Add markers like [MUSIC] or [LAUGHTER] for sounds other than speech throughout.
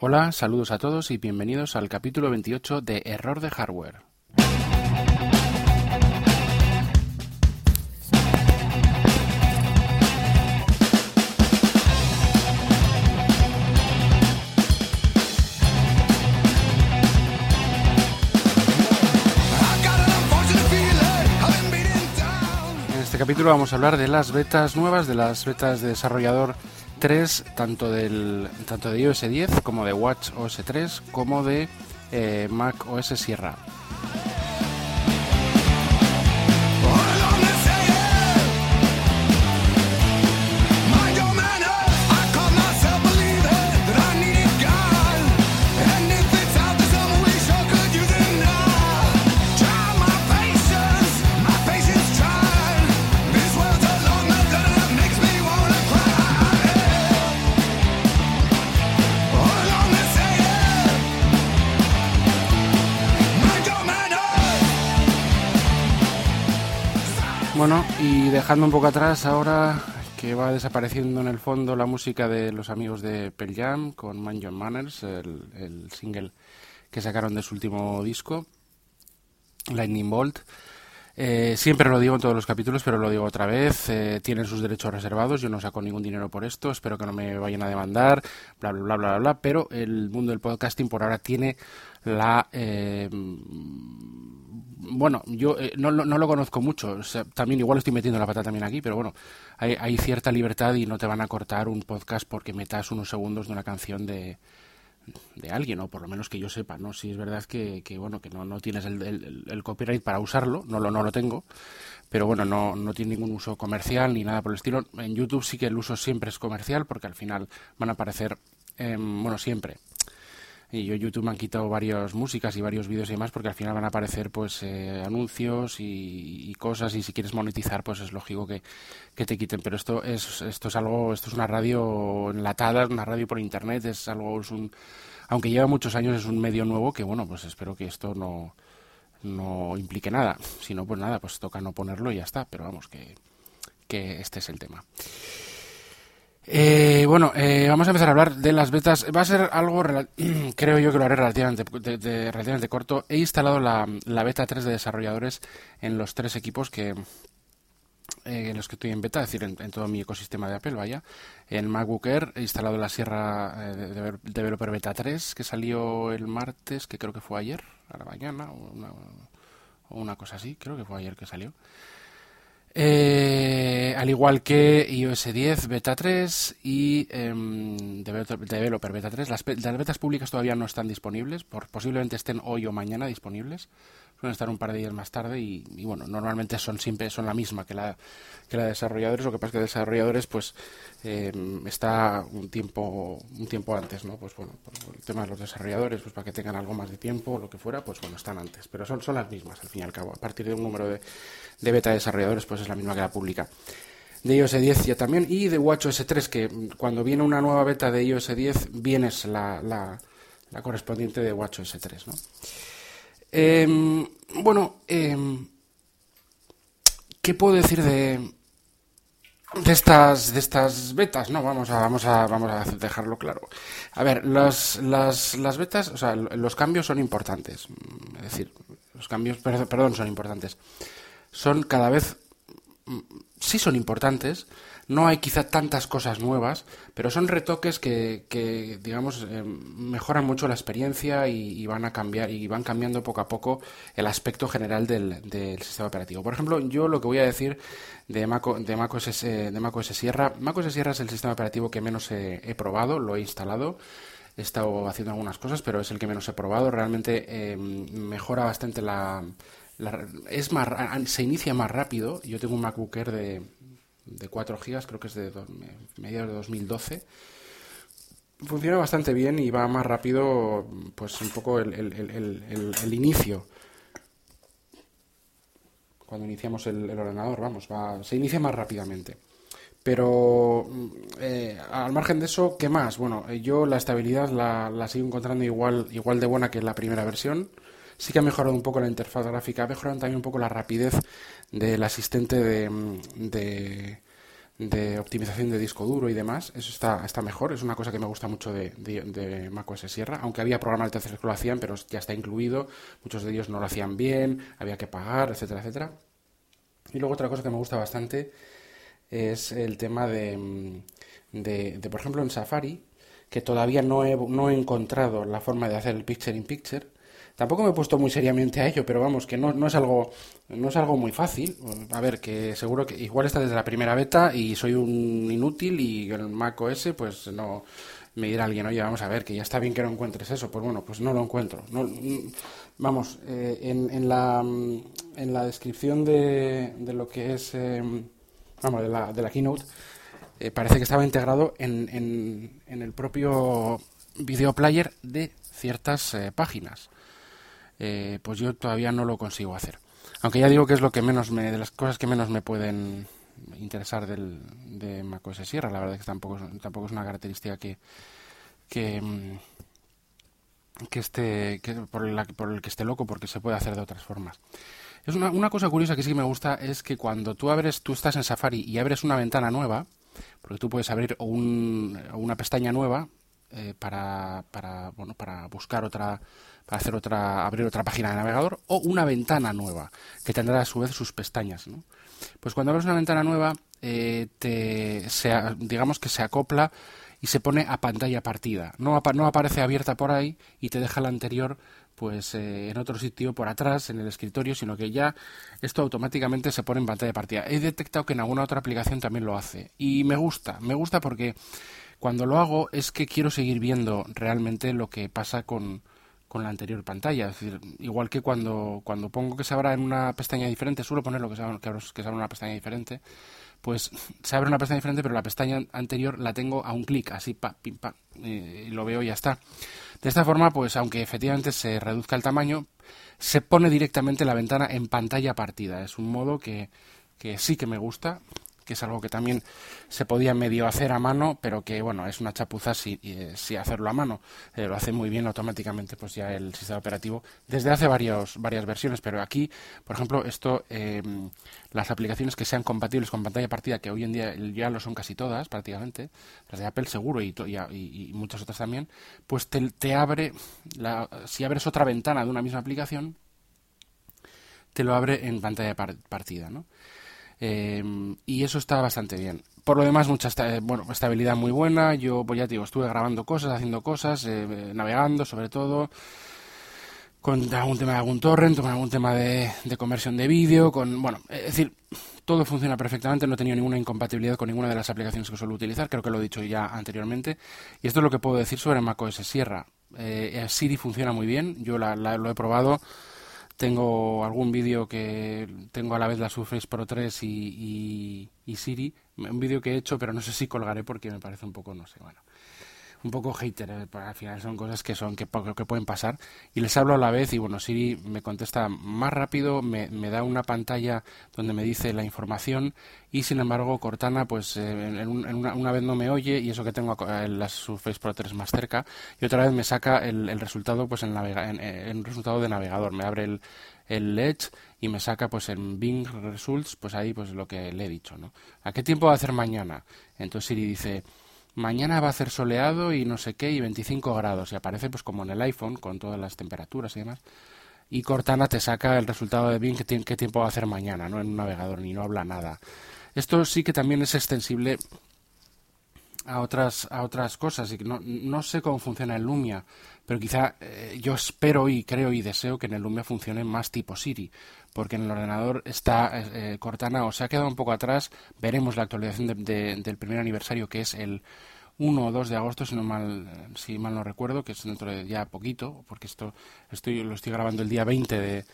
Hola, saludos a todos y bienvenidos al capítulo 28 de Error de Hardware. En este capítulo vamos a hablar de las betas nuevas, de las betas de desarrollador 3, tanto, del, tanto de iOS 10 como de Watch OS 3, como de eh, Mac OS Sierra. Y dejando un poco atrás ahora que va desapareciendo en el fondo la música de los amigos de Pearl Jam con Man Your Manners, el, el single que sacaron de su último disco, Lightning Bolt. Eh, siempre lo digo en todos los capítulos, pero lo digo otra vez. Eh, tienen sus derechos reservados. Yo no saco ningún dinero por esto. Espero que no me vayan a demandar. Bla, bla, bla, bla, bla. Pero el mundo del podcasting por ahora tiene la. Eh, bueno, yo eh, no, no, no, lo conozco mucho. También igual estoy metiendo la pata también aquí, pero bueno, hay, hay cierta libertad y no te van a cortar un podcast porque metas unos segundos de una canción de de alguien, o por lo menos que yo sepa, ¿no? Si es verdad que, que bueno, que no, no tienes el, el, copyright para usarlo, no lo, no lo tengo, pero bueno, no, no tiene ningún uso comercial ni nada por el estilo. En YouTube sí que el uso siempre es comercial, porque al final van a aparecer, eh, bueno, siempre. Y yo YouTube me han quitado varias músicas y varios vídeos y demás porque al final van a aparecer pues eh, anuncios y, y, cosas y si quieres monetizar pues es lógico que, que, te quiten. Pero esto es esto es algo, esto es una radio enlatada, una radio por internet, es algo, es un, aunque lleva muchos años es un medio nuevo que bueno pues espero que esto no no implique nada. Si no pues nada pues toca no ponerlo y ya está. Pero vamos que que este es el tema. Eh, bueno, eh, vamos a empezar a hablar de las betas. Va a ser algo, [CLEARS THROAT] creo yo que lo haré relativamente, de, relativamente corto. He instalado la, la, beta 3 de desarrolladores en los tres equipos que eh, en los que estoy en beta, es decir, en, todo mi ecosistema de Apple, vaya. En MacBook Air he instalado la Sierra de, de Developer Beta 3 que salió el martes, que creo que fue ayer, a la mañana, o una, o una cosa así, creo que fue ayer que salió. Eh, al igual que iOS 10 Beta 3 y eh, Developer Beta 3, las, las, betas públicas todavía no están disponibles, por, posiblemente estén hoy o mañana disponibles, suelen estar un par de días más tarde y, y, bueno, normalmente son siempre son la misma que la, que la de desarrolladores, lo que pasa es que desarrolladores pues eh, está un tiempo un tiempo antes, ¿no? Pues bueno, por el tema de los desarrolladores, pues para que tengan algo más de tiempo o lo que fuera, pues bueno, están antes, pero son, son las mismas al fin y al cabo, a partir de un número de, de beta de desarrolladores pues es la misma que la pública de iOS 10 ya también y de WatchOS 3 que cuando viene una nueva beta de iOS 10 viene la, la, la correspondiente de WatchOS 3 ¿no? Eh, bueno, eh, ¿qué puedo decir de, de estas de estas betas? No, vamos a vamos a vamos a dejarlo claro. A ver, las las, las betas, o sea, los cambios son importantes. Es decir, los cambios, perdón, son importantes. Son cada vez sí son importantes, no hay quizá tantas cosas nuevas, pero son retoques que, que digamos, eh, mejoran mucho la experiencia y, van a cambiar y van cambiando poco a poco el aspecto general del, del, sistema operativo. Por ejemplo, yo lo que voy a decir de Mac, de Mac, OS, de Mac OS Sierra, Mac OS Sierra es el sistema operativo que menos he, he probado, lo he instalado he estado haciendo algunas cosas, pero es el que menos he probado. Realmente eh, mejora bastante la, la, es más, se inicia más rápido. Yo tengo un MacBook Air de, de 4 GB, creo que es de do, mediados de 2012. Funciona bastante bien y va más rápido, pues un poco el, el, el, el inicio. Cuando iniciamos el, ordenador, vamos, va, se inicia más rápidamente. Pero eh, al margen de eso, ¿qué más? Bueno, yo la estabilidad la, la sigo encontrando igual, igual de buena que la primera versión sí que ha mejorado un poco la interfaz gráfica, ha mejorado también un poco la rapidez del asistente de, de, de optimización de disco duro y demás. Eso está, está mejor, es una cosa que me gusta mucho de, de, macOS Sierra, aunque había programas de terceros que lo hacían, pero ya está incluido, muchos de ellos no lo hacían bien, había que pagar, etcétera, etcétera. Y luego otra cosa que me gusta bastante es el tema de, de, por ejemplo, en Safari, que todavía no he, no he encontrado la forma de hacer el picture in picture, Tampoco me he puesto muy seriamente a ello, pero vamos, que no, no, es algo no es algo muy fácil. A ver, que seguro que igual está desde la primera beta y soy un inútil y el Mac OS pues no me dirá alguien, oye, vamos a ver, que ya está bien que no encuentres eso. Pues bueno, pues no lo encuentro. No, vamos, eh, en, en, la, en la descripción de, de lo que es, eh, vamos, de la, de la keynote, eh, parece que estaba integrado en, en, en el propio video player de ciertas páginas. Eh, pues yo todavía no lo consigo hacer. Aunque ya digo que es lo que menos me, de las cosas que menos me pueden interesar del, de macOS Sierra. La verdad es que tampoco, tampoco es una característica que, que, mm, que esté, que por, la, por el que esté loco, porque se puede hacer de otras formas. Es una, una cosa curiosa que sí me gusta es que cuando tú abres, tú estás en Safari y abres una ventana nueva, porque tú puedes abrir un, una pestaña nueva eh, para, para, bueno, para buscar otra para hacer otra, abrir otra página de navegador o una ventana nueva que tendrá a su vez sus pestañas. ¿no? Pues cuando abres una ventana nueva, eh, te, digamos que se acopla y se pone a pantalla partida. No, no aparece abierta por ahí y te deja la anterior pues eh, en otro sitio por atrás en el escritorio, sino que ya esto automáticamente se pone en pantalla partida. He detectado que en alguna otra aplicación también lo hace y me gusta, me gusta porque cuando lo hago es que quiero seguir viendo realmente lo que pasa con, con la anterior pantalla. Es decir, igual que cuando, cuando pongo que se abra en una pestaña diferente, suelo ponerlo que se abra, que se abra una pestaña diferente, pues se abre una pestaña diferente, pero la pestaña anterior la tengo a un clic, así, pa, pim, pa, y lo veo y ya está. De esta forma, pues aunque efectivamente se reduzca el tamaño, se pone directamente la ventana en pantalla partida. Es un modo que, que sí que me gusta que es algo que también se podía medio hacer a mano, pero que bueno, es una chapuza si, si hacerlo a mano. Eh, lo hace muy bien automáticamente pues ya el sistema operativo desde hace varios, varias versiones, pero aquí, por ejemplo, esto, eh, las aplicaciones que sean compatibles con pantalla partida, que hoy en día ya lo son casi todas prácticamente, las de Apple seguro y, y, y muchas otras también, pues te, te abre, la, si abres otra ventana de una misma aplicación, te lo abre en pantalla partida, ¿no? Em, y eso está bastante bien. Por lo demás, mucha bueno, estabilidad muy buena. Yo, pues ya te digo, estuve grabando cosas, haciendo cosas, eh, navegando sobre todo, con algún tema de algún torrent, con algún tema de, conversión de vídeo, con, bueno, es decir, todo funciona perfectamente, no he tenido ninguna incompatibilidad con ninguna de las aplicaciones que suelo utilizar, creo que lo he dicho ya anteriormente. Y esto es lo que puedo decir sobre macOS Sierra. Eh, Siri funciona muy bien, yo lo he probado tengo algún vídeo que tengo a la vez la Surface Pro 3 y, y Siri, un vídeo que he hecho, pero no sé si colgaré porque me parece un poco, no sé, bueno un poco hater, eh, al final son cosas que son que, que, pueden pasar y les hablo a la vez y bueno, Siri me contesta más rápido, me, me da una pantalla donde me dice la información y sin embargo Cortana pues eh, en, una, vez no me oye y eso que tengo la Surface Pro 3 más cerca y otra vez me saca el, el resultado pues en, navega, en, resultado de navegador, me abre el, el Edge y me saca pues en Bing Results pues ahí pues lo que le he dicho, ¿no? ¿A qué tiempo va a hacer mañana? Entonces Siri dice mañana va a ser soleado y no sé qué, y 25 grados, y aparece pues como en el iPhone, con todas las temperaturas y demás. Y Cortana te saca el resultado de bien qué, qué tiempo va a hacer mañana, ¿no? En un navegador, ni no habla nada. Esto sí que también es extensible a otras, a otras cosas, y no, no sé cómo funciona el Lumia, pero quizá eh, yo espero y creo y deseo que en el Lumia funcione más tipo Siri, porque en el ordenador está eh, Cortana o se ha quedado un poco atrás. Veremos la actualización del primer aniversario que es el 1 o 2 de agosto, si, no mal, si mal no recuerdo, que es dentro de ya poquito, porque esto estoy, lo estoy grabando el día 20 de,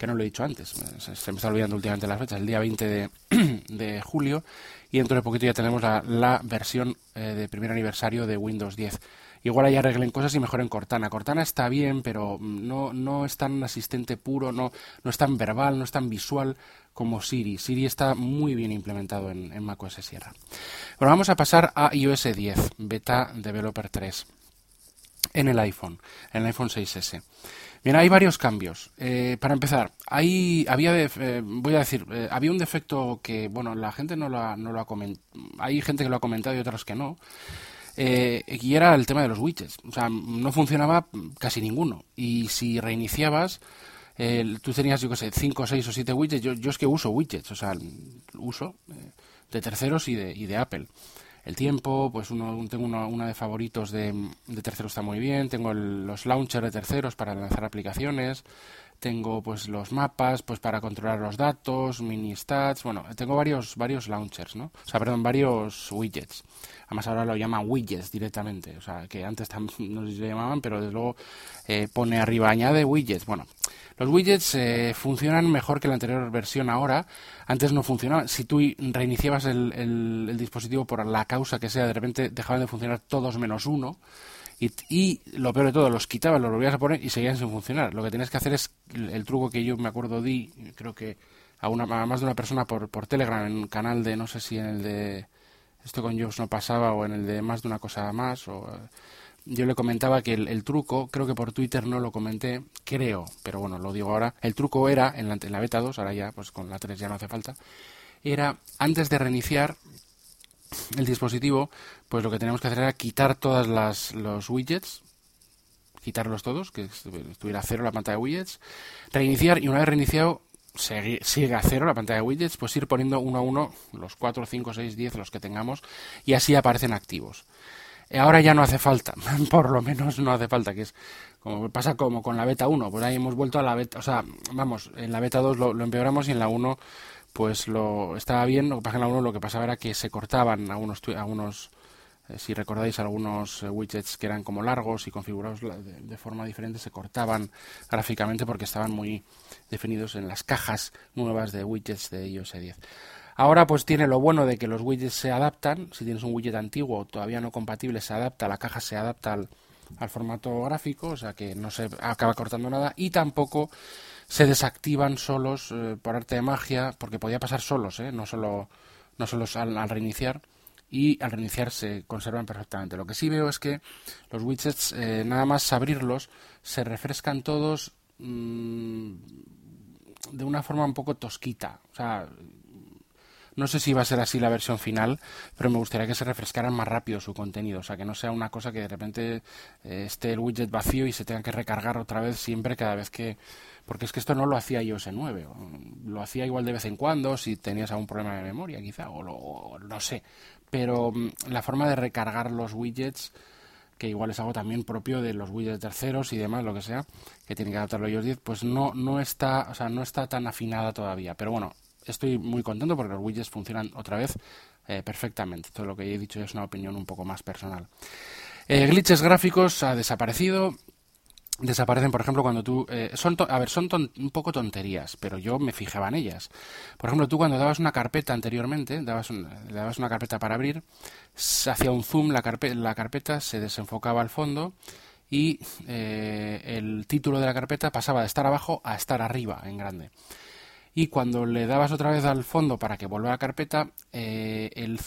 que no lo he dicho antes, se, me está olvidando últimamente las fechas, el día 20 de, [CLEARS THROAT] de julio, y dentro de poquito ya tenemos la, la versión eh, de primer aniversario de Windows 10 igual ahí arreglen cosas y mejoren Cortana. Cortana está bien, pero no, no es tan asistente puro, no, no es tan verbal, no es tan visual como Siri. Siri está muy bien implementado en, en macOS Sierra. Bueno, vamos a pasar a iOS 10, Beta Developer 3. en el iPhone, en el iPhone 6S. Bien, hay varios cambios. Eh, para empezar, hay, había, eh, voy a decir, eh, había un defecto que, bueno, la gente no lo ha, no lo ha comentado. Hay gente que lo ha comentado y otros que no. y era el tema de los widgets. O sea, no funcionaba casi ninguno. Y si reiniciabas, tú tenías, yo qué sé, 5, 6 o 7 widgets. Yo, yo es que uso widgets, o sea, uso de terceros y de, y de Apple el tiempo, pues uno, tengo una, de favoritos de, de, terceros está muy bien, tengo los launchers de terceros para lanzar aplicaciones, tengo pues los mapas pues para controlar los datos, mini stats, bueno, tengo varios varios launchers, ¿no? O sea, perdón, varios widgets. Además ahora lo llaman widgets directamente, o sea, que antes [LAUGHS] no se llamaban, pero desde luego eh, pone arriba añade widgets. Bueno, los widgets eh, funcionan mejor que la anterior versión ahora. Antes no funcionaban. Si tú reiniciabas el, el dispositivo por la causa que sea, de repente dejaban de funcionar todos menos uno. Y, lo peor de todo, los quitabas, los volvías a poner y seguían sin funcionar. Lo que tienes que hacer es el, truco que yo me acuerdo di, creo que a, una, más de una persona por, por Telegram, en un canal de, no sé si en el de esto con Jobs no pasaba o en el de más de una cosa más o yo le comentaba que el, truco, creo que por Twitter no lo comenté, creo, pero bueno, lo digo ahora, el truco era, en la, en la beta 2, ahora ya, pues con la 3 ya no hace falta, era antes de reiniciar el dispositivo, pues lo que teníamos que hacer era quitar todas las los widgets, quitarlos todos, que estuviera a cero la pantalla de widgets, reiniciar y una vez reiniciado sigue a cero la pantalla de widgets, pues ir poniendo uno a uno los 4, 5, 6, 10 los que tengamos y así aparecen activos. Ahora ya no hace falta, [LAUGHS] por lo menos no hace falta, que es como pasa como con la beta 1, pues ahí hemos vuelto a la beta, o sea, vamos, en la beta 2 lo, lo empeoramos y en la 1 pues lo estaba bien, lo que pasa en la 1 lo que pasaba era que se cortaban algunos, algunos eh, si recordáis algunos eh, widgets que eran como largos y configurados de, forma diferente se cortaban gráficamente porque estaban muy definidos en las cajas nuevas de widgets de iOS 10. Ahora pues tiene lo bueno de que los widgets se adaptan, si tienes un widget antiguo todavía no compatible se adapta, la caja se adapta al, al formato gráfico, o sea que no se acaba cortando nada y tampoco se desactivan solos eh, por arte de magia, porque podía pasar solos, ¿eh? no solo, no solo al, reiniciar, y al reiniciar se conservan perfectamente. Lo que sí veo es que los widgets, eh, nada más abrirlos, se refrescan todos mm, de una forma un poco tosquita. O sea, no sé si va a ser así la versión final, pero me gustaría que se refrescaran más rápido su contenido, o sea, que no sea una cosa que de repente esté el widget vacío y se tenga que recargar otra vez siempre cada vez que, porque es que esto no lo hacía iOS 9, lo hacía igual de vez en cuando si tenías algún problema de memoria quizá, o, lo, no sé, pero mm, la forma de recargar los widgets que igual es algo también propio de los widgets terceros y demás, lo que sea, que tiene que adaptarlo iOS 10, pues no, no está, o sea, no está tan afinada todavía. Pero bueno, estoy muy contento porque los widgets funcionan otra vez eh, perfectamente. Todo lo que he dicho es una opinión un poco más personal. Eh, glitches gráficos ha desaparecido desaparecen, por ejemplo, cuando tú... Eh, son a ver, son un poco tonterías, pero yo me fijaba en ellas. Por ejemplo, tú cuando dabas una carpeta anteriormente, dabas, le dabas una carpeta para abrir, hacía un zoom la, la carpeta, se desenfocaba al fondo y eh, el título de la carpeta pasaba de estar abajo a estar arriba, en grande. Y cuando le dabas otra vez al fondo para que vuelva la carpeta, eh, el,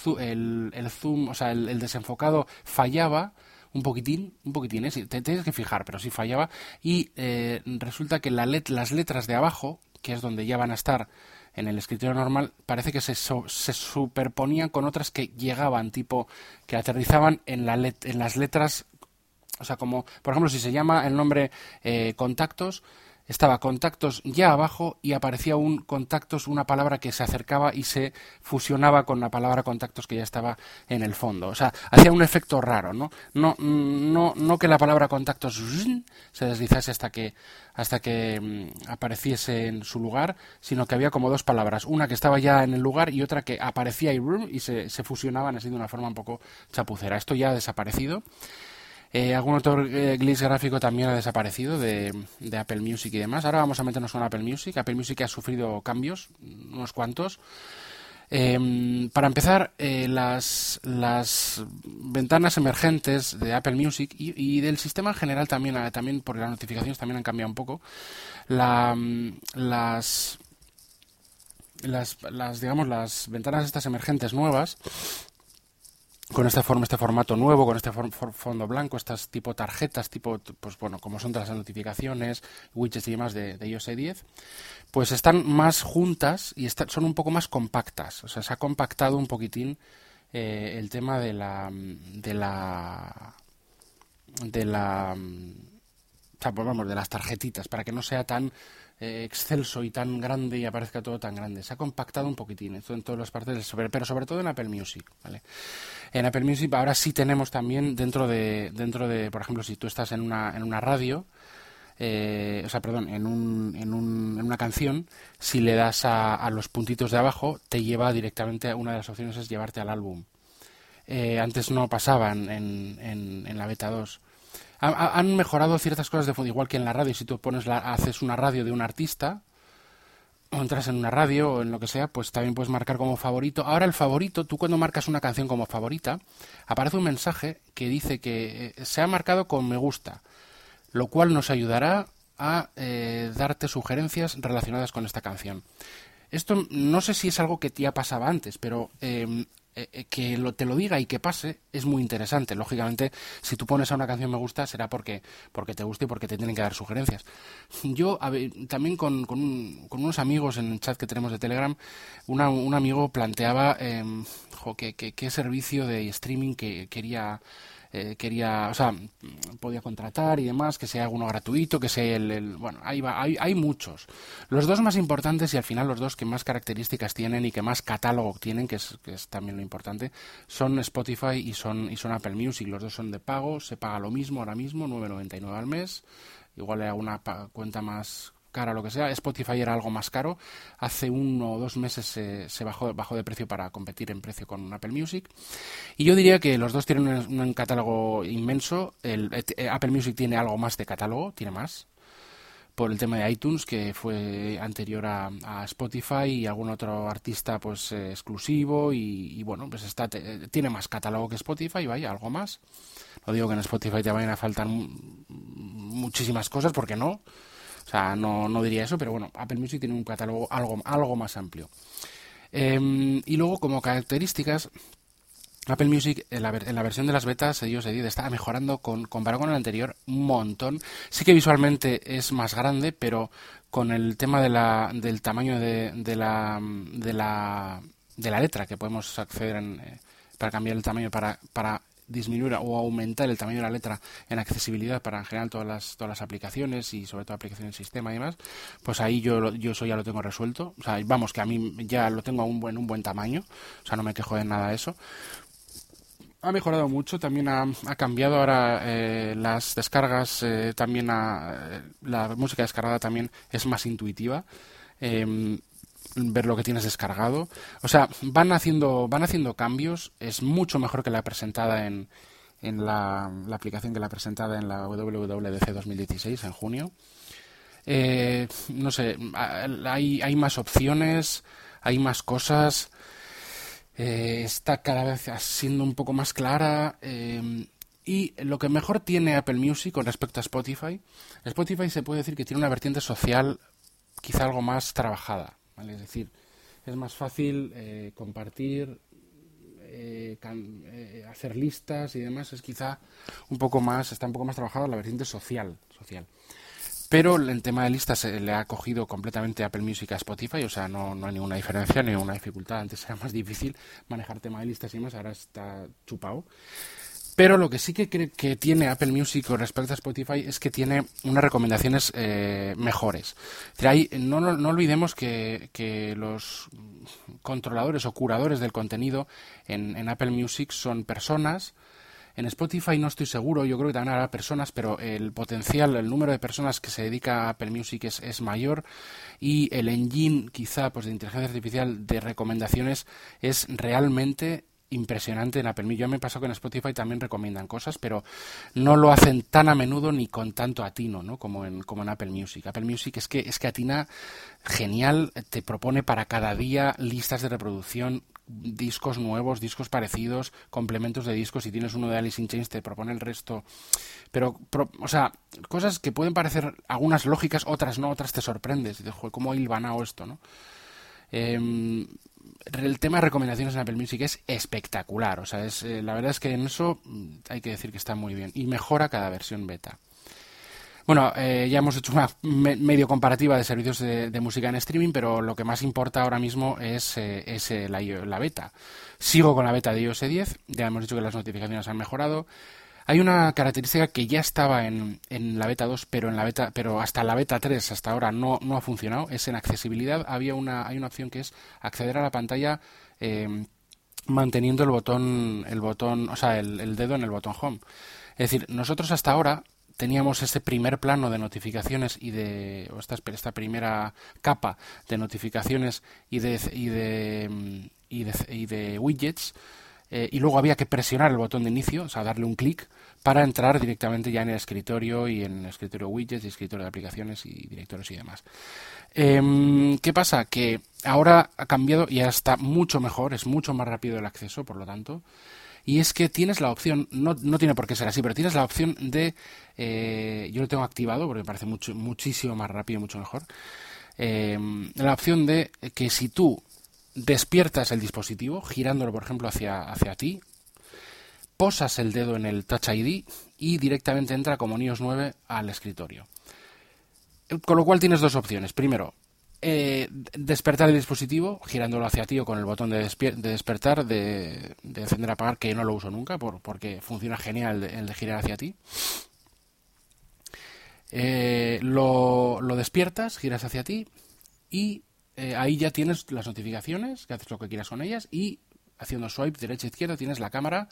el, zoom, o sea, el desenfocado fallaba un poquitín, un poquitín, ¿eh? te, tienes que fijar, pero si fallaba. Y eh, resulta que la las letras de abajo, que es donde ya van a estar en el escritorio normal, parece que se, se superponían con otras que llegaban, tipo, que aterrizaban en, la en las letras, o sea, como, por ejemplo, si se llama el nombre eh, contactos, estaba contactos ya abajo y aparecía un contactos, una palabra que se acercaba y se fusionaba con la palabra contactos que ya estaba en el fondo. O sea, hacía un efecto raro, ¿no? No, no, no que la palabra contactos se deslizase hasta que, hasta que mm, apareciese en su lugar, sino que había como dos palabras, una que estaba ya en el lugar y otra que aparecía y, y se, se fusionaban así de una forma un poco chapucera. Esto ya ha desaparecido. Eh, algún otro eh, glitch gráfico también ha desaparecido de, Apple Music y demás. Ahora vamos a meternos con Apple Music. Apple Music ha sufrido cambios, unos cuantos. Em, para empezar, eh, las, las ventanas emergentes de Apple Music y, del sistema en general también, también porque las notificaciones también han cambiado un poco. La, las, las, las, digamos, las ventanas estas emergentes nuevas con este, forma, este formato nuevo, con este fondo blanco, estas tipo tarjetas, tipo, pues bueno, como son todas las notificaciones, widgets y demás de, iOS 10, pues están más juntas y son un poco más compactas. O sea, se ha compactado un poquitín eh, el tema de la, de la, de la, o sea, pues vamos, de las tarjetitas, para que no sea tan eh, excelso y tan grande y aparezca todo tan grande. Se ha compactado un poquitín, en todas las partes, pero sobre todo en Apple Music, ¿vale? En Apple Music ahora sí tenemos también dentro de, dentro de, por ejemplo, si tú estás en una, en una radio, eh, o sea, perdón, en, un, en, un, en, una canción, si le das a, los puntitos de abajo, te lleva directamente, una de las opciones es llevarte al álbum. Eh, antes no pasaban en, en la beta 2 han mejorado ciertas cosas de fondo, igual que en la radio. Si tú pones la, haces una radio de un artista, o entras en una radio o en lo que sea, pues también puedes marcar como favorito. Ahora el favorito, tú cuando marcas una canción como favorita, aparece un mensaje que dice que eh, se ha marcado con me gusta, lo cual nos ayudará a eh, darte sugerencias relacionadas con esta canción. Esto no sé si es algo que ya pasaba antes, pero em, eh, que lo, te lo diga y que pase es muy interesante. Lógicamente, si tú pones a una canción me gusta, será porque, porque te gusta y porque te tienen que dar sugerencias. Yo también con, con, unos amigos en el chat que tenemos de Telegram, un amigo planteaba eh, qué servicio de streaming que quería eh, quería, o sea, podía contratar y demás, que sea alguno gratuito, que sea el, bueno, ahí va, hay, hay muchos. Los dos más importantes y al final los dos que más características tienen y que más catálogo tienen, que es, también lo importante, son Spotify y son, y son Apple Music. Los dos son de pago, se paga lo mismo ahora mismo, 9.99 al mes. Igual hay alguna cuenta más cara lo que sea. Spotify era algo más caro. Hace uno o dos meses se, bajó, bajó, de precio para competir en precio con Apple Music. Y yo diría que los dos tienen un, catálogo inmenso. El, eh, Apple Music tiene algo más de catálogo, tiene más. Por el tema de iTunes, que fue anterior a, Spotify y algún otro artista pues eh, exclusivo. Y, bueno, pues está tiene más catálogo que Spotify, vaya, algo más. No digo que en Spotify te vayan a faltar muchísimas cosas, porque no o sea, no, no diría eso, pero bueno, Apple Music tiene un catálogo algo, algo más amplio. Em, y luego, como características, Apple Music en la, en la, versión de las betas iOS 10 está mejorando con, comparado con el anterior un montón. Sí que visualmente es más grande, pero con el tema de la, del tamaño de, de, la, de, la, de la letra que podemos acceder en, eh, para cambiar el tamaño para, para disminuir o aumentar el tamaño de la letra en accesibilidad para en general todas las, todas las aplicaciones y sobre todo aplicaciones del sistema y demás, pues ahí yo, yo eso ya lo tengo resuelto. O sea, vamos, que a mí ya lo tengo a un buen, un buen tamaño, o sea, no me quejo de nada de eso. Ha mejorado mucho, también ha, ha cambiado ahora eh, las descargas, eh, también eh, la música descargada también es más intuitiva. Em, ver lo que tienes descargado. O sea, van haciendo, van haciendo cambios. Es mucho mejor que la presentada en, en la, aplicación que la presentada en la WWDC 2016 en junio. Eh, no sé, hay, hay más opciones, hay más cosas. Eh, está cada vez siendo un poco más clara. Eh, y lo que mejor tiene Apple Music con respecto a Spotify, Spotify se puede decir que tiene una vertiente social quizá algo más trabajada. Es decir, es más fácil eh, compartir, eh, eh, hacer listas y demás, es quizá un poco más, está un poco más trabajado la vertiente social, social. Pero el tema de listas se le ha cogido completamente Apple Music a Spotify, o sea, no, no hay ninguna diferencia, ni ninguna dificultad. Antes era más difícil manejar tema de listas y demás, ahora está chupado. Pero lo que sí que, que tiene Apple Music con respecto a Spotify es que tiene unas recomendaciones eh, mejores. no, olvidemos que, los controladores o curadores del contenido en, en, Apple Music son personas. En Spotify no estoy seguro, yo creo que también habrá personas, pero el potencial, el número de personas que se dedica a Apple Music es, es mayor y el engine quizá pues de inteligencia artificial de recomendaciones es realmente impresionante en Apple Music. Yo me pasado que en Spotify también recomiendan cosas, pero no lo hacen tan a menudo ni con tanto atino, ¿no? Como en, como en Apple Music. Apple Music es que, es que atina genial, te propone para cada día listas de reproducción, discos nuevos, discos parecidos, complementos de discos. Si tienes uno de Alice in Chains, te propone el resto. Pero, o sea, cosas que pueden parecer algunas lógicas, otras no, otras te sorprendes. Y dices, ¿cómo hilvanado esto, no? Em, el tema de recomendaciones en Apple Music es espectacular. O sea, es, eh, la verdad es que en eso mm, hay que decir que está muy bien y mejora cada versión beta. Bueno, eh, ya hemos hecho una medio comparativa de servicios de, música en streaming, pero lo que más importa ahora mismo es, eh, es la, la, beta. Sigo con la beta de iOS 10, ya hemos dicho que las notificaciones han mejorado. Hay una característica que ya estaba en, en, la beta 2, pero en la beta, pero hasta la beta 3 hasta ahora no, no ha funcionado. Es en accesibilidad. Había una, hay una opción que es acceder a la pantalla eh, manteniendo el botón, el botón, o sea, el, dedo en el botón home. Es decir, nosotros hasta ahora teníamos ese primer plano de notificaciones y de o esta, esta primera capa de notificaciones y de y de, y de, y de widgets eh, y luego había que presionar el botón de inicio, o sea, darle un clic para entrar directamente ya en el escritorio y en el escritorio widgets y escritorio de aplicaciones y directorios y demás. Em, ¿Qué pasa? Que ahora ha cambiado y ya está mucho mejor, es mucho más rápido el acceso, por lo tanto. Y es que tienes la opción, no, no tiene por qué ser así, pero tienes la opción de, eh, yo lo tengo activado porque me parece mucho, muchísimo más rápido y mucho mejor, em, la opción de que si tú despiertas el dispositivo, girándolo, por ejemplo, hacia, hacia ti, posas el dedo en el Touch ID y directamente entra como iOS 9 al escritorio. Con lo cual tienes dos opciones. Primero, eh, despertar el dispositivo girándolo hacia ti o con el botón de, despertar, de, encender apagar, que no lo uso nunca por, porque funciona genial el de, girar hacia ti. Eh, lo despiertas, giras hacia ti y eh, ahí ya tienes las notificaciones, que haces lo que quieras con ellas y haciendo swipe derecha izquierda tienes la cámara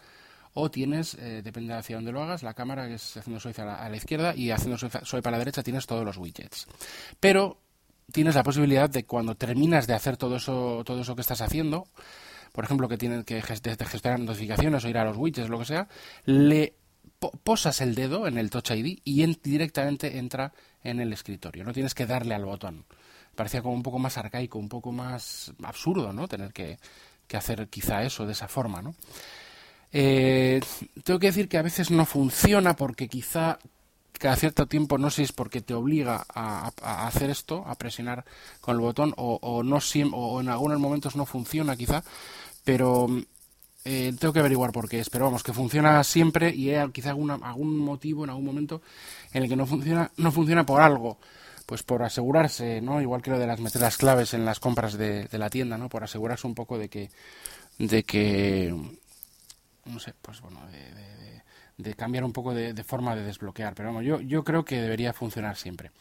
o tienes, eh, depende de hacia dónde lo hagas, la cámara que es haciendo swipe a la, izquierda y haciendo swipe, a la derecha tienes todos los widgets. Pero tienes la posibilidad de cuando terminas de hacer todo eso, todo eso que estás haciendo, por ejemplo, que tienes que gestionar notificaciones o ir a los widgets, lo que sea, le posas el dedo en el Touch ID y directamente entra en el escritorio. No tienes que darle al botón parecía como un poco más arcaico, un poco más absurdo, ¿no? Tener que, hacer quizá eso de esa forma, ¿no? Eh, tengo que decir que a veces no funciona porque quizá cada cierto tiempo, no sé si es porque te obliga a, hacer esto, a presionar con el botón, o, no o en algunos momentos no funciona quizá, pero eh, tengo que averiguar por qué es. Pero vamos, que funciona siempre y hay quizá algún motivo en algún momento en el que no funciona, no funciona por algo pues por asegurarse, ¿no? Igual que lo de las meter las claves en las compras de, la tienda, ¿no? Por asegurarse un poco de que, de que, no sé, pues bueno, de, cambiar un poco de, forma de desbloquear. Pero vamos, yo, yo creo que debería funcionar siempre.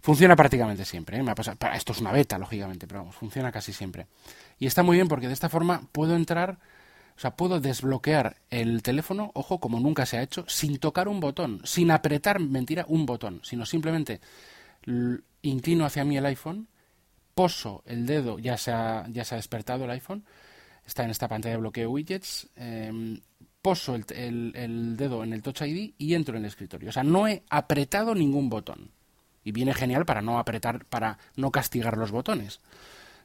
Funciona prácticamente siempre, ¿eh? Me ha pasado, esto es una beta, lógicamente, pero vamos, funciona casi siempre. Y está muy bien porque de esta forma puedo entrar, o sea, puedo desbloquear el teléfono, ojo, como nunca se ha hecho, sin tocar un botón, sin apretar, mentira, un botón, sino simplemente inclino hacia mí el iPhone, poso el dedo, ya se ha, ya se ha despertado el iPhone, está en esta pantalla de bloqueo widgets, em, poso el, el, dedo en el Touch ID y entro en el escritorio. O sea, no he apretado ningún botón. Y viene genial para no apretar, para no castigar los botones.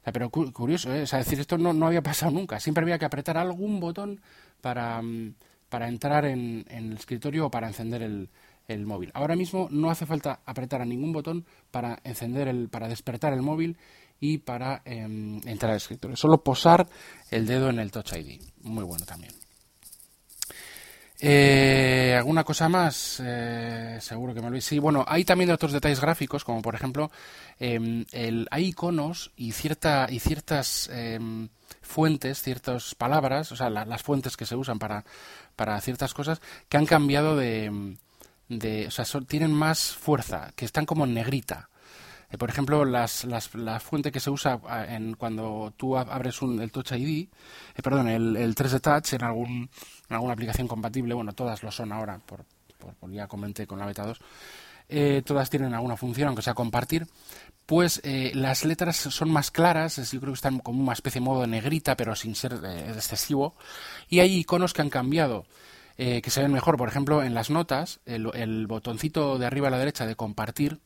pero curioso, ¿eh? es decir, esto no, no, había pasado nunca. Siempre había que apretar algún botón para, mm, para entrar en, en el escritorio o para encender el, el móvil. Ahora mismo no hace falta apretar a ningún botón para encender el, para despertar el móvil y para em, entrar al escritorio. Solo posar el dedo en el Touch ID. Muy bueno también. Eh, ¿Alguna cosa más? Eh, seguro que me lo Sí, bueno, hay también otros detalles gráficos, como por ejemplo, em, hay iconos y, cierta, y ciertas em, fuentes, ciertas palabras, o sea, las fuentes que se usan para, para ciertas cosas, que han cambiado de, de, o sea, tienen más fuerza, que están como en negrita. Eh, por ejemplo, las, las, la fuente que se usa ah, en, cuando tú abres un, el Touch ID, eh, perdón, el, el 3D Touch en, algún, en alguna aplicación compatible, bueno, todas lo son ahora, por, por, ya comenté con la beta 2, eh, todas tienen alguna función, aunque sea compartir, pues las letras son más claras, yo creo que están como una especie de modo negrita, pero sin ser excesivo, y hay iconos que han cambiado. Eh, que se ven mejor. Por ejemplo, en las notas, el, botoncito de arriba a la derecha de compartir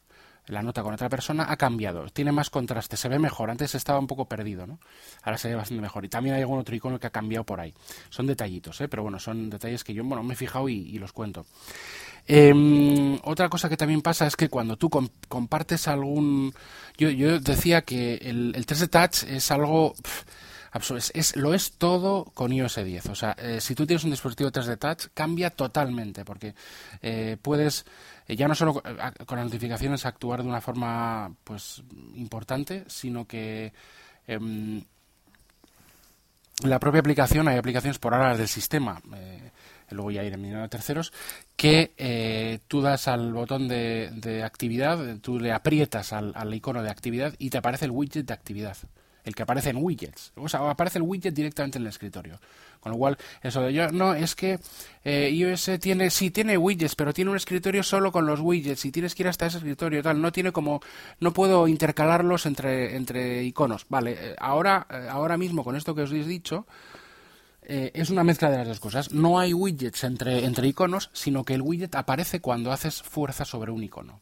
la nota con otra persona ha cambiado, tiene más contraste, se ve mejor. Antes estaba un poco perdido, ¿no? Ahora se ve bastante mejor. Y también hay algún otro icono que ha cambiado por ahí. Son detallitos, ¿eh? Pero bueno, son detalles que yo, bueno, me he fijado y, los cuento. Em, otra cosa que también pasa es que cuando tú compartes algún... Yo, yo decía que el, el 3D Touch es algo Es, lo es todo con iOS 10. O sea, eh, si tú tienes un dispositivo 3D Touch, cambia totalmente, porque eh, puedes eh, ya no solo con las notificaciones actuar de una forma pues importante, sino que em, la propia aplicación, hay aplicaciones por ahora del sistema, luego ya iré mirando a terceros, que tú das al botón de, actividad, tú le aprietas al, icono de actividad y te aparece el widget de actividad el que aparece en widgets. O sea, aparece el widget directamente en el escritorio. Con lo cual, eso de yo, no, es que eh, iOS tiene, sí tiene widgets, pero tiene un escritorio solo con los widgets y tienes que ir hasta ese escritorio tal. No tiene como, no puedo intercalarlos entre, entre iconos. Vale, eh, ahora, eh, ahora mismo con esto que os he dicho, es una mezcla de las dos cosas. No hay widgets entre, entre iconos, sino que el widget aparece cuando haces fuerza sobre un icono.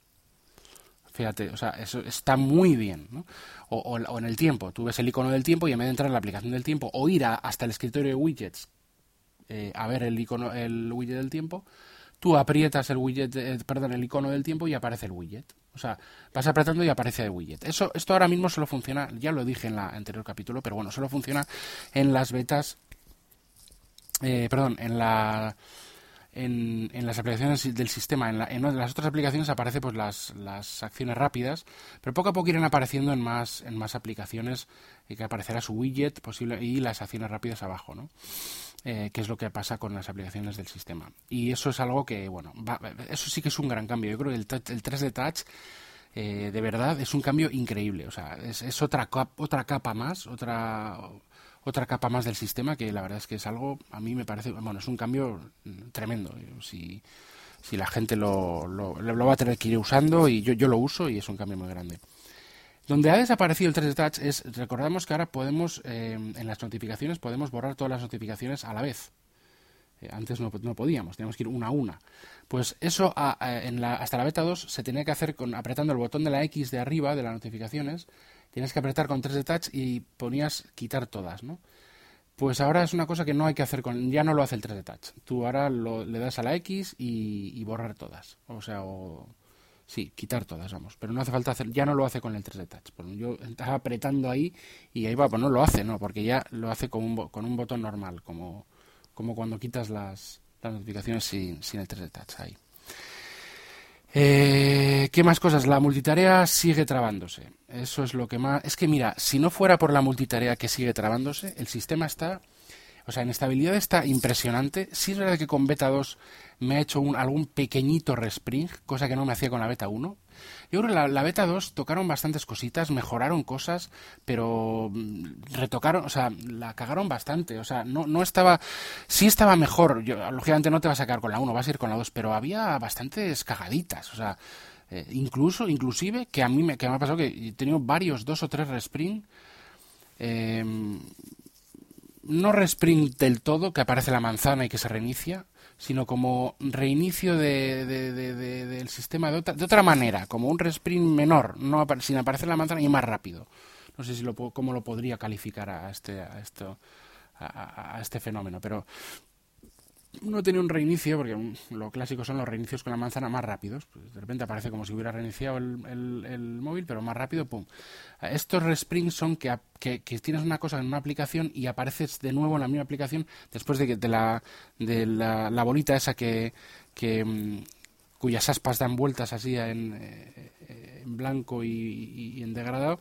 Fíjate, o sea, eso está muy bien. ¿no? O, en el tiempo, tú ves el icono del tiempo y en vez de entrar en la aplicación del tiempo o ir hasta el escritorio de widgets eh, a ver el icono, el widget del tiempo, tú aprietas el widget, eh, perdón, el icono del tiempo y aparece el widget. O sea, vas apretando y aparece el widget. Eso, esto ahora mismo solo funciona, ya lo dije en la anterior capítulo, pero bueno, solo funciona en las betas, eh, perdón, en la en, en, las aplicaciones del sistema. En, en, las otras aplicaciones aparece pues las, las, acciones rápidas, pero poco a poco irán apareciendo en más, en más aplicaciones y que aparecerá su widget posible y las acciones rápidas abajo, ¿no? Eh, que es lo que pasa con las aplicaciones del sistema. Y eso es algo que, bueno, eso sí que es un gran cambio. Yo creo que el, el 3D Touch eh, de verdad es un cambio increíble. O sea, es, es otra, otra capa más, otra otra capa más del sistema que la verdad es que es algo, a mí me parece, bueno, es un cambio tremendo. Si, si la gente lo, lo, va a tener que ir usando y yo, yo lo uso y es un cambio muy grande. Donde ha desaparecido el 3D Touch es, recordamos que ahora podemos, eh, en las notificaciones, podemos borrar todas las notificaciones a la vez. Eh, antes no, no, podíamos, teníamos que ir una a una. Pues eso en la, hasta la beta 2 se tenía que hacer con, apretando el botón de la X de arriba de las notificaciones tienes que apretar con 3D Touch y ponías quitar todas, ¿no? Pues ahora es una cosa que no hay que hacer con, ya no lo hace el 3D Touch. Tú ahora le das a la X y, borrar todas, o sea, o sí, quitar todas, vamos. Pero no hace falta hacer, ya no lo hace con el 3D Touch. Pues yo estaba apretando ahí y ahí va, pues no lo hace, no, porque ya lo hace con un, con un botón normal, como, como cuando quitas las, las notificaciones sin, sin el 3D Touch ahí. Eh, ¿Qué más cosas? La multitarea sigue trabándose. Eso es lo que más. Es que mira, si no fuera por la multitarea que sigue trabándose, el sistema está. O sea, en estabilidad está impresionante. Sí es verdad que con beta 2 me ha hecho un, algún pequeñito respring, cosa que no me hacía con la beta 1. Yo creo que la, beta 2 tocaron bastantes cositas, mejoraron cosas, pero mm, retocaron, o sea, la cagaron bastante. O sea, no, no estaba, sí estaba mejor. Yo, lógicamente no te vas a quedar con la 1, vas a ir con la 2, pero había bastantes cagaditas. O sea, eh, incluso, inclusive, que a mí me, que me ha pasado que he tenido varios, dos o tres respring. Eh, no respring del todo, que aparece la manzana y que se reinicia, sino como reinicio de, del sistema de otra, de otra manera, como un respring menor, no sin aparecer la manzana y más rápido. No sé si lo, cómo lo podría calificar a este, a esto, a este fenómeno, pero uno tiene un reinicio, porque lo clásico son los reinicios con la manzana más rápidos. Pues de repente aparece como si hubiera reiniciado el, móvil, pero más rápido, ¡pum! Estos resprings son que, que, tienes una cosa en una aplicación y apareces de nuevo en la misma aplicación después de, que, de, la, de la, bolita esa que, que mm, cuyas aspas dan vueltas así en, eh, en blanco y en degradado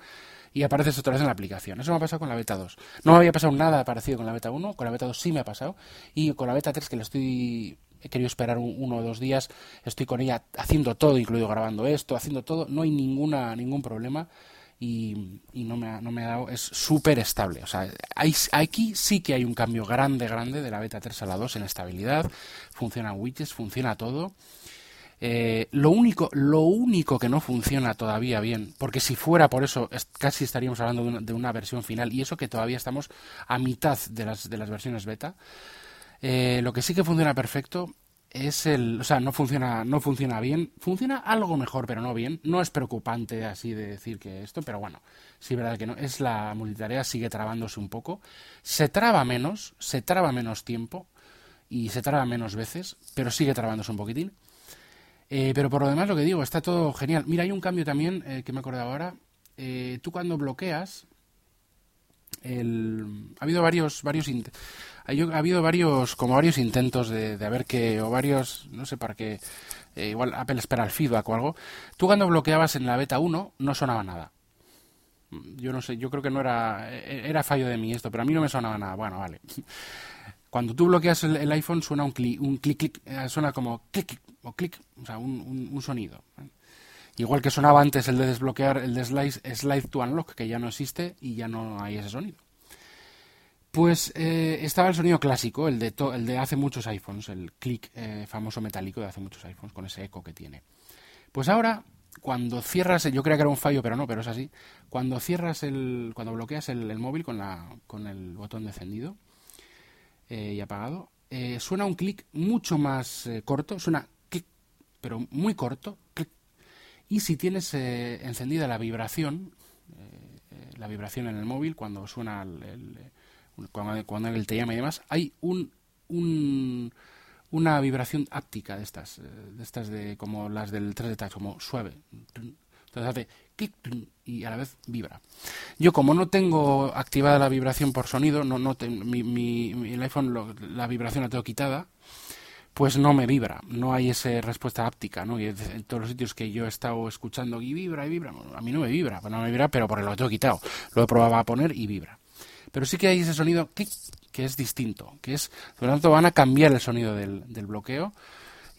y apareces otra vez en la aplicación. Eso me ha pasado con la beta 2. No me había pasado nada parecido con la beta 1, con la beta 2 sí me ha pasado, y con la beta 3 que le estoy he querido esperar uno o dos días, estoy con ella haciendo todo, incluido grabando esto, haciendo todo, no hay ninguna ningún problema y, no, me ha, no me ha dado, es súper estable. O sea, hay, aquí sí que hay un cambio grande, grande de la beta 3 a la 2 en estabilidad, funcionan widgets, funciona todo eh, lo, único, lo único que no funciona todavía bien, porque si fuera por eso casi estaríamos hablando de una, versión final, y eso que todavía estamos a mitad de las, de las versiones beta, eh, lo que sí que funciona perfecto es el, o sea, no funciona, no funciona bien, funciona algo mejor, pero no bien. No es preocupante así de decir que esto, pero bueno, sí verdad que no. Es la multitarea sigue trabándose un poco, se traba menos, se traba menos tiempo y se traba menos veces, pero sigue trabándose un poquitín. Eh, pero por lo demás, lo que digo, está todo genial. Mira, hay un cambio también eh, que me acordaba ahora. Eh, tú cuando bloqueas, el, ha habido varios, varios, ha habido varios, como varios intentos de, de ver que, o varios, no sé para qué, eh, igual Apple espera el feedback o algo. Tú cuando bloqueabas en la beta 1 no sonaba nada. Yo no sé, yo creo que no era, e, era fallo de mí esto, pero a mí no me sonaba nada. Bueno, vale. [LAUGHS] Cuando tú bloqueas el, iPhone suena un clic, un clic, clic, eh, suena como clic o clic, o sea, un, un, sonido. Igual que sonaba antes el de desbloquear, el de slide, slide to unlock, que ya no existe y ya no hay ese sonido. Pues eh, estaba el sonido clásico, el de, el de hace muchos iPhones, el clic eh, famoso metálico de hace muchos iPhones, con ese eco que tiene. Pues ahora, cuando cierras, yo creía que era un fallo, pero no, pero es así. Cuando cierras el, cuando bloqueas el, móvil con, la, con el botón encendido eh, y apagado, suena un clic mucho más corto, suena pero muy corto, clic. Y si tienes encendida la vibración, la vibración en el móvil, cuando suena el cuando, cuando él te llama y demás, hay un, un, una vibración áptica de estas, eh, de estas de como las del 3D Touch, como suave. Entonces hace clic y a la vez vibra. Yo como no tengo activada la vibración por sonido, no, no mi, mi, el iPhone la vibración la tengo quitada, pues no me vibra, no hay esa respuesta áptica, ¿no? Y en todos los sitios que yo he estado escuchando y vibra y vibra, a mí no me vibra, no me vibra, pero porque lo tengo quitado. Lo he probado a poner y vibra. Pero sí que hay ese sonido que es distinto, que es, por lo tanto, van a cambiar el sonido del, bloqueo.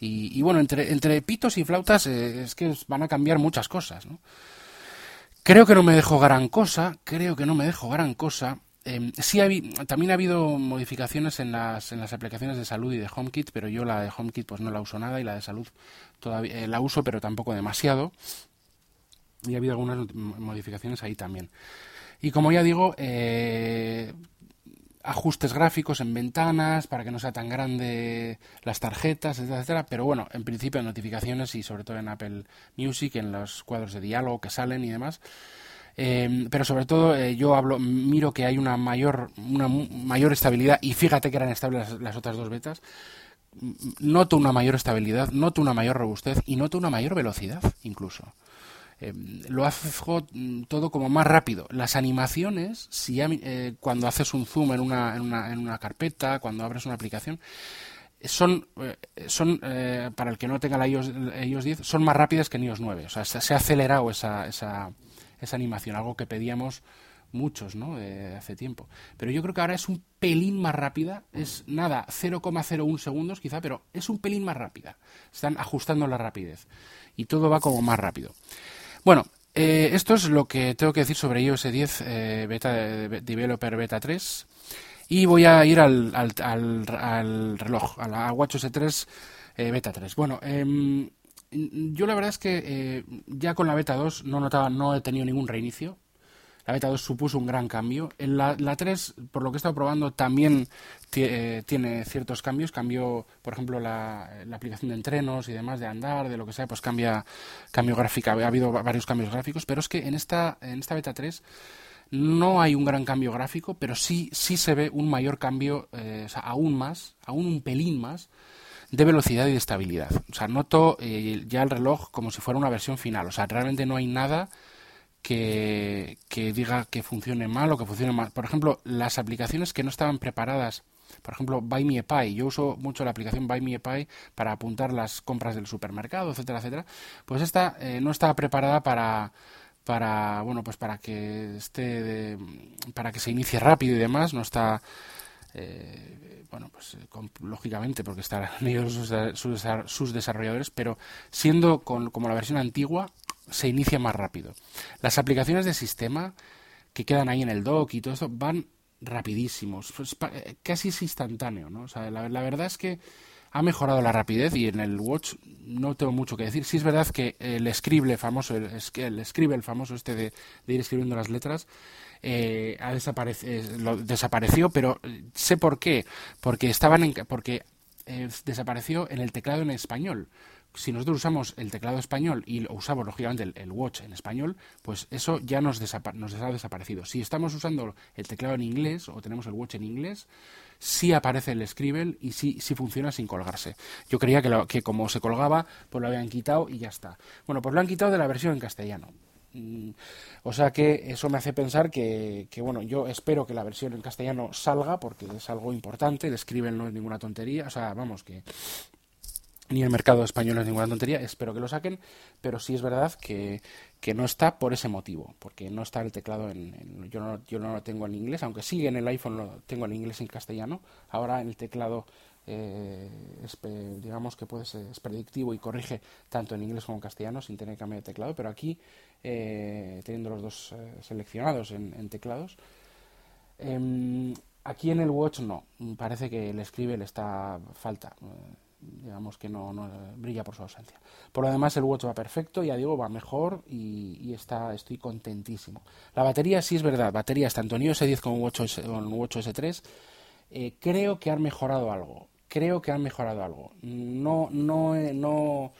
Y, bueno, entre, entre pitos y flautas eh, es que van a cambiar muchas cosas, ¿no? Creo que no me dejo gran cosa, creo que no me dejo gran cosa. Eh, sí también ha habido modificaciones en las, en las aplicaciones de salud y de HomeKit, pero yo la de HomeKit pues no la uso nada y la de salud todavía eh, la uso, pero tampoco demasiado. Y ha habido algunas modificaciones ahí también. Y como ya digo, eh, ajustes gráficos en ventanas para que no sea tan grande las tarjetas, etcétera, Pero bueno, en principio en notificaciones y sobre todo en Apple Music, en los cuadros de diálogo que salen y demás. Eh, pero sobre todo eh, yo hablo, miro que hay una mayor, una mayor estabilidad y fíjate que eran estables las, otras dos betas. Noto una mayor estabilidad, noto una mayor robustez y noto una mayor velocidad incluso. Eh, lo hace todo como más rápido. Las animaciones, si eh, cuando haces un zoom en una, en, una, en una carpeta, cuando abres una aplicación, son, eh, son para el que no tenga la iOS, 10, son más rápidas que en iOS 9. O sea, se, ha acelerado esa, esa, esa animación, algo que pedíamos muchos, ¿no? Hace tiempo. Pero yo creo que ahora es un pelín más rápida, es nada, 0,01 segundos quizá, pero es un pelín más rápida. Están ajustando la rapidez y todo va como más rápido. Bueno, eh, esto es lo que tengo que decir sobre iOS 10 eh, beta, Developer Beta 3. Y voy a ir al, al, al, reloj, a la WatchOS 3 eh, Beta 3. Bueno, em, yo la verdad es que ya con la Beta 2 no notaba, no he tenido ningún reinicio. La beta 2 supuso un gran cambio. En la, la 3, por lo que he estado probando, también eh, tiene ciertos cambios. Cambió, por ejemplo, la, aplicación de entrenos y demás, de andar, de lo que sea, pues cambia cambio gráfico. Ha habido varios cambios gráficos, pero es que en esta, en esta beta 3 no hay un gran cambio gráfico, pero sí, sí se ve un mayor cambio, eh, o sea, aún más, aún un pelín más, de velocidad y de estabilidad. O sea, noto eh, ya el reloj como si fuera una versión final. O sea, realmente no hay nada que, diga que funcione mal o que funcione mal. Por ejemplo, las aplicaciones que no estaban preparadas, por ejemplo, Buy Me a Pie, yo uso mucho la aplicación Buy Me a Pie para apuntar las compras del supermercado, etcétera, etcétera, pues esta eh, no estaba preparada para para bueno pues para que esté para que se inicie rápido y demás no está eh, bueno pues lógicamente porque están ellos sus, sus, desarrolladores pero siendo con, como la versión antigua se inicia más rápido. Las aplicaciones de sistema que quedan ahí en el dock y todo eso van rapidísimos, pues, eh, casi es instantáneo, ¿no? O sea, la, verdad es que ha mejorado la rapidez y en el Watch no tengo mucho que decir. Sí es verdad que el scribble famoso, el, el famoso este de, ir escribiendo las letras, eh, ha desaparecido, desapareció, pero sé por qué. Porque estaban en, porque eh, desapareció en el teclado en español si nosotros usamos el teclado español y usamos lógicamente el, watch en español, pues eso ya nos, nos ha desaparecido. Si estamos usando el teclado en inglés o tenemos el watch en inglés, sí aparece el Scribble y sí, funciona sin colgarse. Yo creía que, que como se colgaba, pues lo habían quitado y ya está. Bueno, pues lo han quitado de la versión en castellano. Mm, o sea que eso me hace pensar que, bueno, yo espero que la versión en castellano salga porque es algo importante, el escriben no es ninguna tontería, o sea, vamos, que ni el mercado español es ninguna tontería, espero que lo saquen, pero sí es verdad que, que no está por ese motivo, porque no está el teclado en, yo, no, yo no lo tengo en inglés, aunque sí en el iPhone lo tengo en inglés y en castellano, ahora en el teclado eh, digamos que es predictivo y corrige tanto en inglés como en castellano sin tener que cambiar de teclado, pero aquí eh, teniendo los dos eh, seleccionados en, teclados, em, aquí en el Watch no, parece que el escribe le está falta digamos que no, no, brilla por su ausencia. Por lo demás, el Watch va perfecto, ya digo, va mejor y, está, estoy contentísimo. La batería sí es verdad, baterías tanto en iOS 10 como en Watch, S, 3 eh, creo que han mejorado algo. Creo que han mejorado algo. No, no, eh, no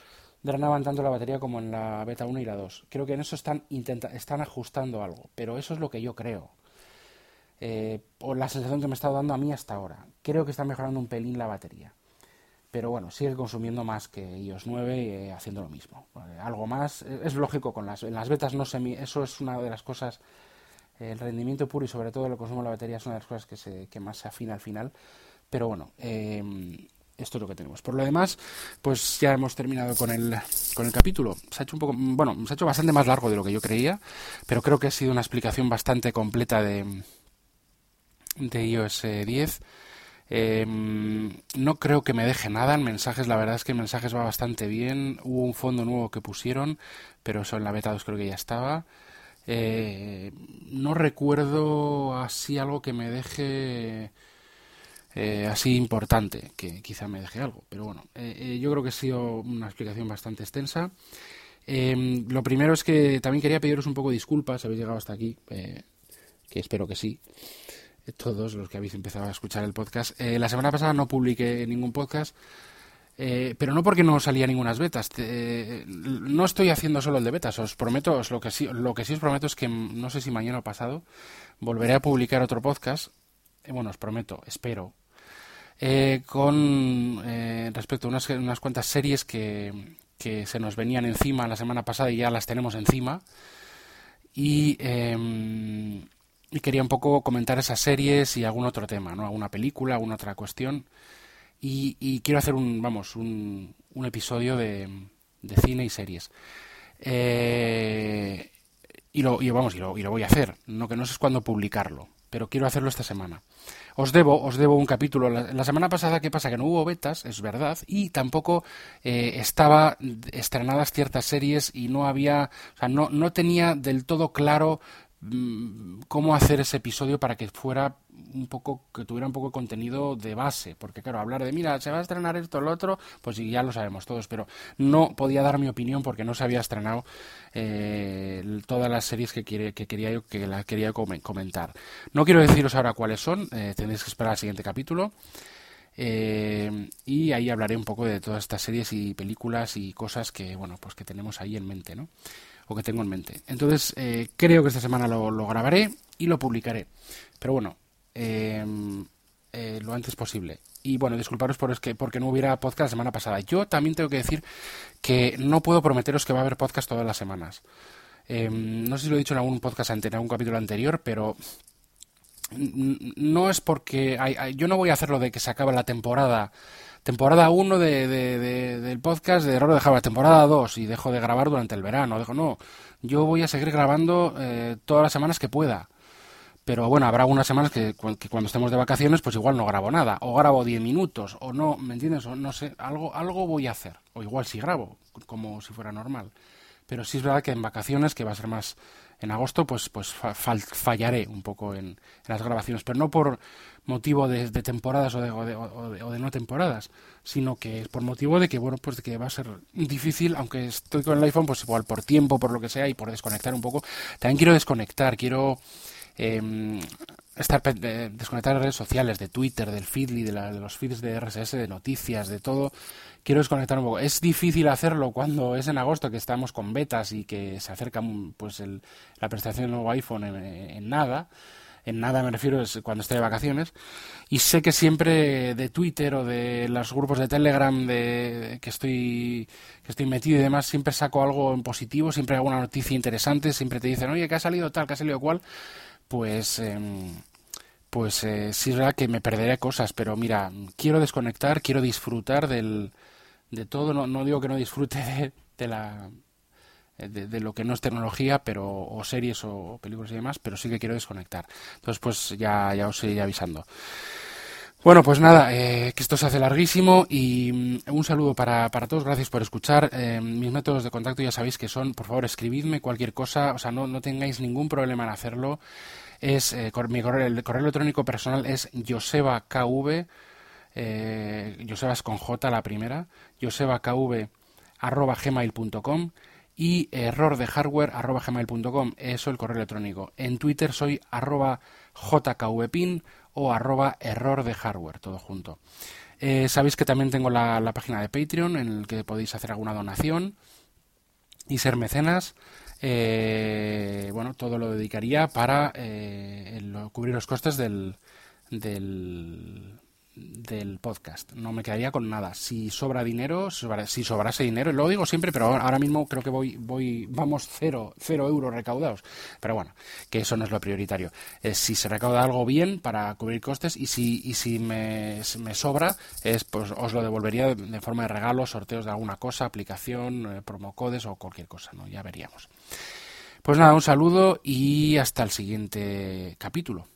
drenaban tanto la batería como en la beta 1 y la 2. Creo que en eso están, intenta, están ajustando algo, pero eso es lo que yo creo. Eh, por la sensación que me está dando a mí hasta ahora. Creo que está mejorando un pelín la batería pero bueno, sigue consumiendo más que iOS 9 eh, haciendo lo mismo. algo más, eh, es lógico, con las, en las betas no se eso es una de las cosas, el rendimiento puro y sobre todo el consumo de la batería es una de las cosas que, se, que más se afina al final, pero bueno, em, esto es lo que tenemos. Por lo demás, pues ya hemos terminado con el, con el capítulo. Se ha hecho un poco, bueno, se ha hecho bastante más largo de lo que yo creía, pero creo que ha sido una explicación bastante completa de, de iOS 10. Em, no creo que me deje nada en mensajes, la verdad es que en mensajes va bastante bien. Hubo un fondo nuevo que pusieron, pero eso en la beta 2 creo que ya estaba. Eh, no recuerdo así algo que me deje eh, así importante, que quizá me deje algo, pero bueno, eh, yo creo que ha sido una explicación bastante extensa. Em, lo primero es que también quería pediros un poco de disculpas, habéis llegado hasta aquí, que espero que sí todos los que habéis empezado a escuchar el podcast. Eh, la semana pasada no publiqué ningún podcast, eh, pero no porque no salía ninguna betas. no estoy haciendo solo el de betas, os prometo, lo, que sí, lo que sí os prometo es que no sé si mañana o pasado volveré a publicar otro podcast. Eh, bueno, os prometo, espero. con respecto a unas, unas cuantas series que, que se nos venían encima la semana pasada y ya las tenemos encima. Y em, y quería un poco comentar esas series y algún otro tema, ¿no? Alguna película, alguna otra cuestión. Y, quiero hacer un, vamos, un, un episodio de, de, cine y series. Eh, y, lo, y, vamos, y lo, y lo voy a hacer. No que no sé cuándo publicarlo, pero quiero hacerlo esta semana. Os debo, os debo un capítulo. La, semana pasada, ¿qué pasa? Que no hubo betas, es verdad, y tampoco eh, estaba estrenadas ciertas series y no había, o sea, no, no tenía del todo claro cómo hacer ese episodio para que fuera un poco que tuviera un poco de contenido de base. Porque claro hablar de mira se va a estrenar esto o lo otro pues ya lo sabemos todos pero no podía dar mi opinión porque no se había estrenado eh, todas las series que, quiere, que quería que la quería comentar. No quiero deciros ahora cuáles son eh, tendréis que esperar al siguiente capítulo eh, y ahí hablaré un poco de todas estas series y películas y cosas que bueno pues que tenemos ahí en mente no o que tengo en mente. Entonces, eh, creo que esta semana lo, grabaré y lo publicaré. Pero bueno, em, eh, lo antes posible. Y bueno, disculparos por es que, porque no hubiera podcast la semana pasada. Yo también tengo que decir que no puedo prometeros que va a haber podcast todas las semanas. Em, no sé si lo he dicho en algún podcast anterior, en algún capítulo anterior, pero no es porque yo no voy a hacer lo de que se acabe la temporada temporada 1 de, del podcast de Error de temporada 2 y dejo de grabar durante el verano. Dejo, no, yo voy a seguir grabando eh, todas las semanas que pueda. Pero bueno, habrá algunas semanas que, cuando estemos de vacaciones, pues igual no grabo nada, o grabo 10 minutos, o no, ¿me entiendes? O no sé, algo, algo voy a hacer, o igual si grabo, como si fuera normal. Pero sí es verdad que en vacaciones, que va a ser más en agosto, pues, pues fallaré un poco en, las grabaciones, pero no por motivo de, temporadas o de, o, de, no temporadas, sino que es por motivo de que, bueno, pues de que va a ser difícil, aunque estoy con el iPhone, pues igual por tiempo, por lo que sea, y por desconectar un poco. También quiero desconectar, quiero eh, estar desconectar de redes sociales, de Twitter, del Feedly, de, de los feeds de RSS, de noticias, de todo quiero desconectar un poco. Es difícil hacerlo cuando es en agosto que estamos con betas y que se acerca pues el, la prestación del nuevo iPhone en, nada. en nada me refiero es cuando estoy de vacaciones. Y sé que siempre de Twitter o de los grupos de Telegram de, que estoy que estoy metido y demás, siempre saco algo en positivo, siempre hago una noticia interesante, siempre te dicen, oye, que ha salido tal, que ha salido cual. Pues, em, pues eh, sí es verdad que me perderé cosas, pero mira, quiero desconectar, quiero disfrutar del, de todo. No, no digo que no disfrute de la eh, de, lo que no es tecnología, pero o series o películas y demás, pero sí que quiero desconectar. Entonces, pues ya, ya os iré avisando. Bueno, pues nada, eh, que esto se hace larguísimo y mm, un saludo para, para todos, gracias por escuchar. Eh, mis métodos de contacto ya sabéis que son, por favor, escribidme cualquier cosa, o sea, no, no tengáis ningún problema en hacerlo. Es, mi correo, el correo electrónico personal es josebakv, eh, joseba es con J la primera, josebakv arroba gmail.com y error de hardware arroba gmail.com, eso el correo electrónico. En Twitter soy arroba jkvpin o arroba error de hardware, todo junto. Eh, sabéis que también tengo la, página de Patreon en el que podéis hacer alguna donación y ser mecenas. Eh, bueno, todo lo dedicaría para eh, cubrir los costes del, del, podcast. No me quedaría con nada. Si sobra dinero, si sobrase dinero, lo digo siempre, pero ahora mismo creo que voy, voy, vamos cero, cero euros recaudados. Pero bueno, que eso no es lo prioritario. Es si se recauda algo bien para cubrir costes y si, y si me, sobra, es, pues os lo devolvería de forma de regalo, sorteos de alguna cosa, aplicación, eh, promocodes o cualquier cosa, ¿no? Ya veríamos. Pues nada, un saludo y hasta el siguiente capítulo.